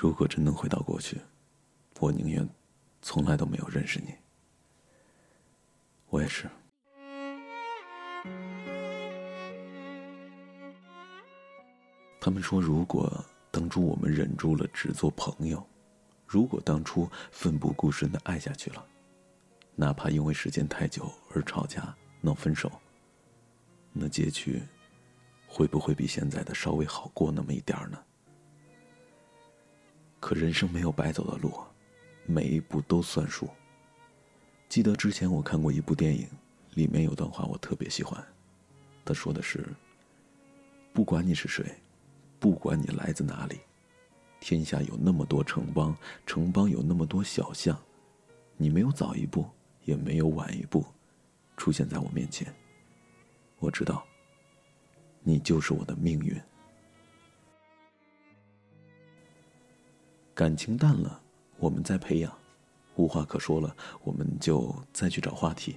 如果真能回到过去，我宁愿从来都没有认识你。我也是。他们说，如果当初我们忍住了只做朋友，如果当初奋不顾身的爱下去了，哪怕因为时间太久而吵架闹分手，那结局会不会比现在的稍微好过那么一点呢？可人生没有白走的路，每一步都算数。记得之前我看过一部电影，里面有段话我特别喜欢，他说的是：“不管你是谁，不管你来自哪里，天下有那么多城邦，城邦有那么多小巷，你没有早一步，也没有晚一步，出现在我面前。我知道，你就是我的命运。”感情淡了，我们再培养；无话可说了，我们就再去找话题；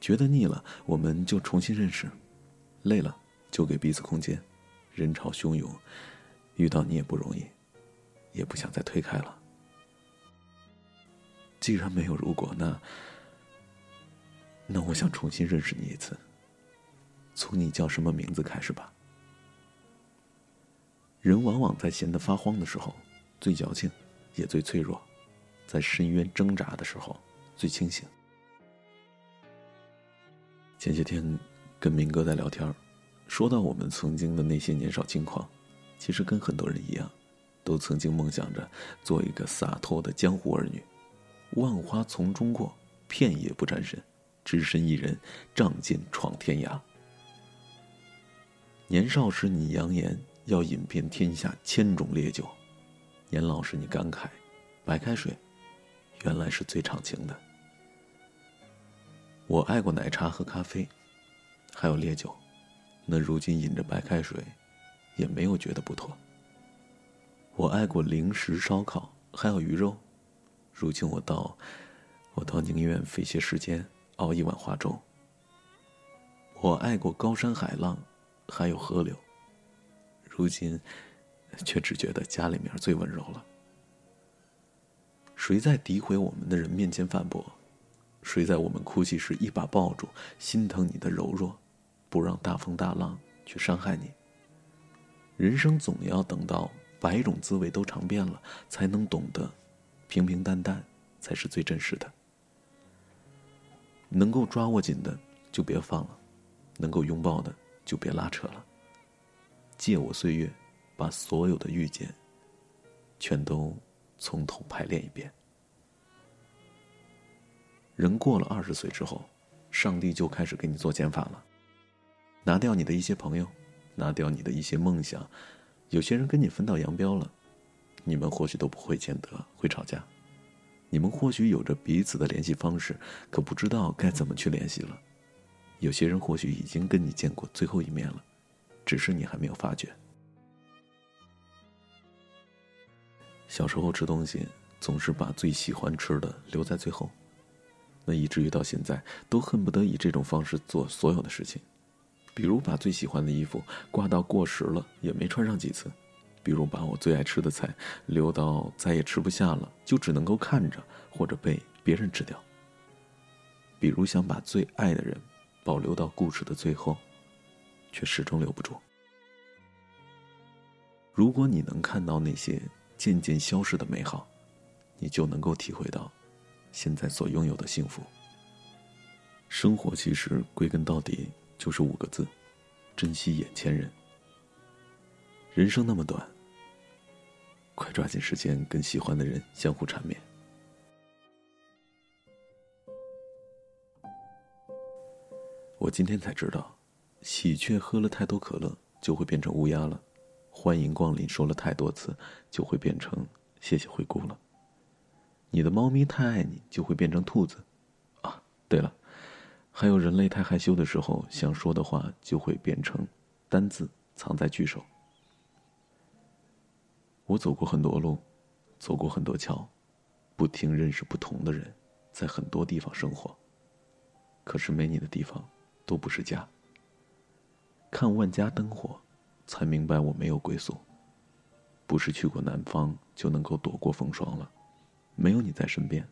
觉得腻了，我们就重新认识；累了，就给彼此空间。人潮汹涌，遇到你也不容易，也不想再推开了。既然没有如果，那那我想重新认识你一次，从你叫什么名字开始吧。人往往在闲得发慌的时候。最矫情，也最脆弱，在深渊挣扎的时候最清醒。前些天跟明哥在聊天说到我们曾经的那些年少轻狂，其实跟很多人一样，都曾经梦想着做一个洒脱的江湖儿女，万花丛中过，片叶不沾身，只身一人，仗剑闯天涯。年少时你扬言要饮遍天下千种烈酒。年老时，你感慨，白开水，原来是最长情的。我爱过奶茶和咖啡，还有烈酒，那如今饮着白开水，也没有觉得不妥。我爱过零食、烧烤，还有鱼肉，如今我倒，我倒宁愿费些时间熬一碗花粥。我爱过高山海浪，还有河流，如今。却只觉得家里面最温柔了。谁在诋毁我们的人面前反驳？谁在我们哭泣时一把抱住，心疼你的柔弱，不让大风大浪去伤害你？人生总要等到百种滋味都尝遍了，才能懂得，平平淡淡才是最真实的。能够抓握紧的就别放了，能够拥抱的就别拉扯了。借我岁月。把所有的遇见，全都从头排练一遍。人过了二十岁之后，上帝就开始给你做减法了，拿掉你的一些朋友，拿掉你的一些梦想。有些人跟你分道扬镳了，你们或许都不会见得，会吵架。你们或许有着彼此的联系方式，可不知道该怎么去联系了。有些人或许已经跟你见过最后一面了，只是你还没有发觉。小时候吃东西，总是把最喜欢吃的留在最后，那以至于到现在都恨不得以这种方式做所有的事情，比如把最喜欢的衣服挂到过时了也没穿上几次，比如把我最爱吃的菜留到再也吃不下了就只能够看着或者被别人吃掉，比如想把最爱的人保留到故事的最后，却始终留不住。如果你能看到那些。渐渐消失的美好，你就能够体会到现在所拥有的幸福。生活其实归根到底就是五个字：珍惜眼前人。人生那么短，快抓紧时间跟喜欢的人相互缠绵。我今天才知道，喜鹊喝了太多可乐就会变成乌鸦了。欢迎光临说了太多次，就会变成谢谢惠顾了。你的猫咪太爱你，就会变成兔子。啊，对了，还有人类太害羞的时候，想说的话就会变成单字藏在句首。我走过很多路，走过很多桥，不停认识不同的人，在很多地方生活。可是没你的地方，都不是家。看万家灯火。才明白我没有归宿。不是去过南方就能够躲过风霜了。没有你在身边，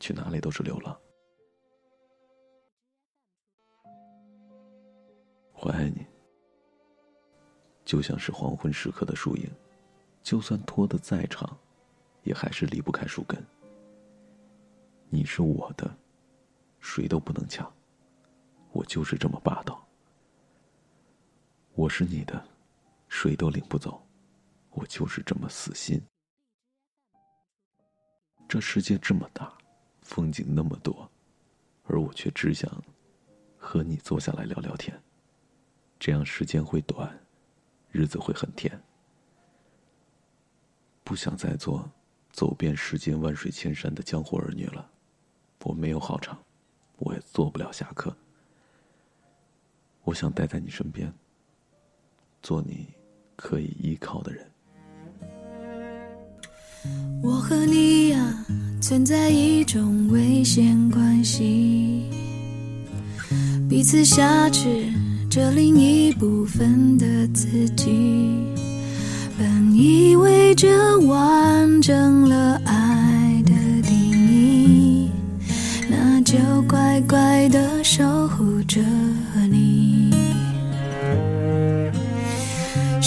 去哪里都是流浪。我爱你，就像是黄昏时刻的树影，就算拖得再长，也还是离不开树根。你是我的，谁都不能抢，我就是这么霸道。我是你的，谁都领不走，我就是这么死心。这世界这么大，风景那么多，而我却只想和你坐下来聊聊天。这样时间会短，日子会很甜。不想再做走遍世间万水千山的江湖儿女了。我没有好唱，我也做不了侠客。我想待在你身边，做你可以依靠的人。我和你呀，存在一种危险关系，彼此挟持着另一部分的自己。本以为这完整了爱的定义，那就乖乖的守护着你。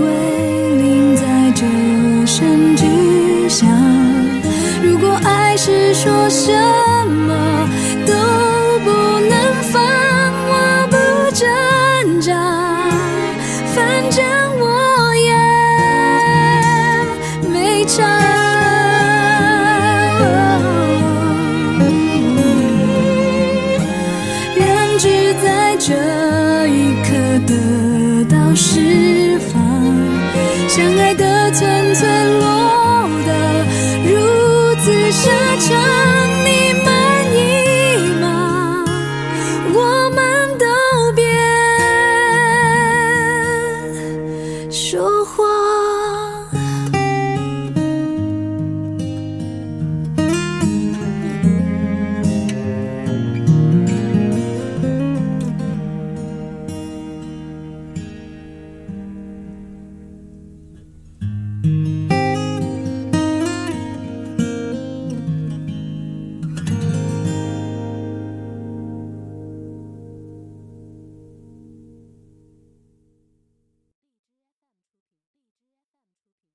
归零在这声巨响。如果爱是说什么都相爱的寸寸落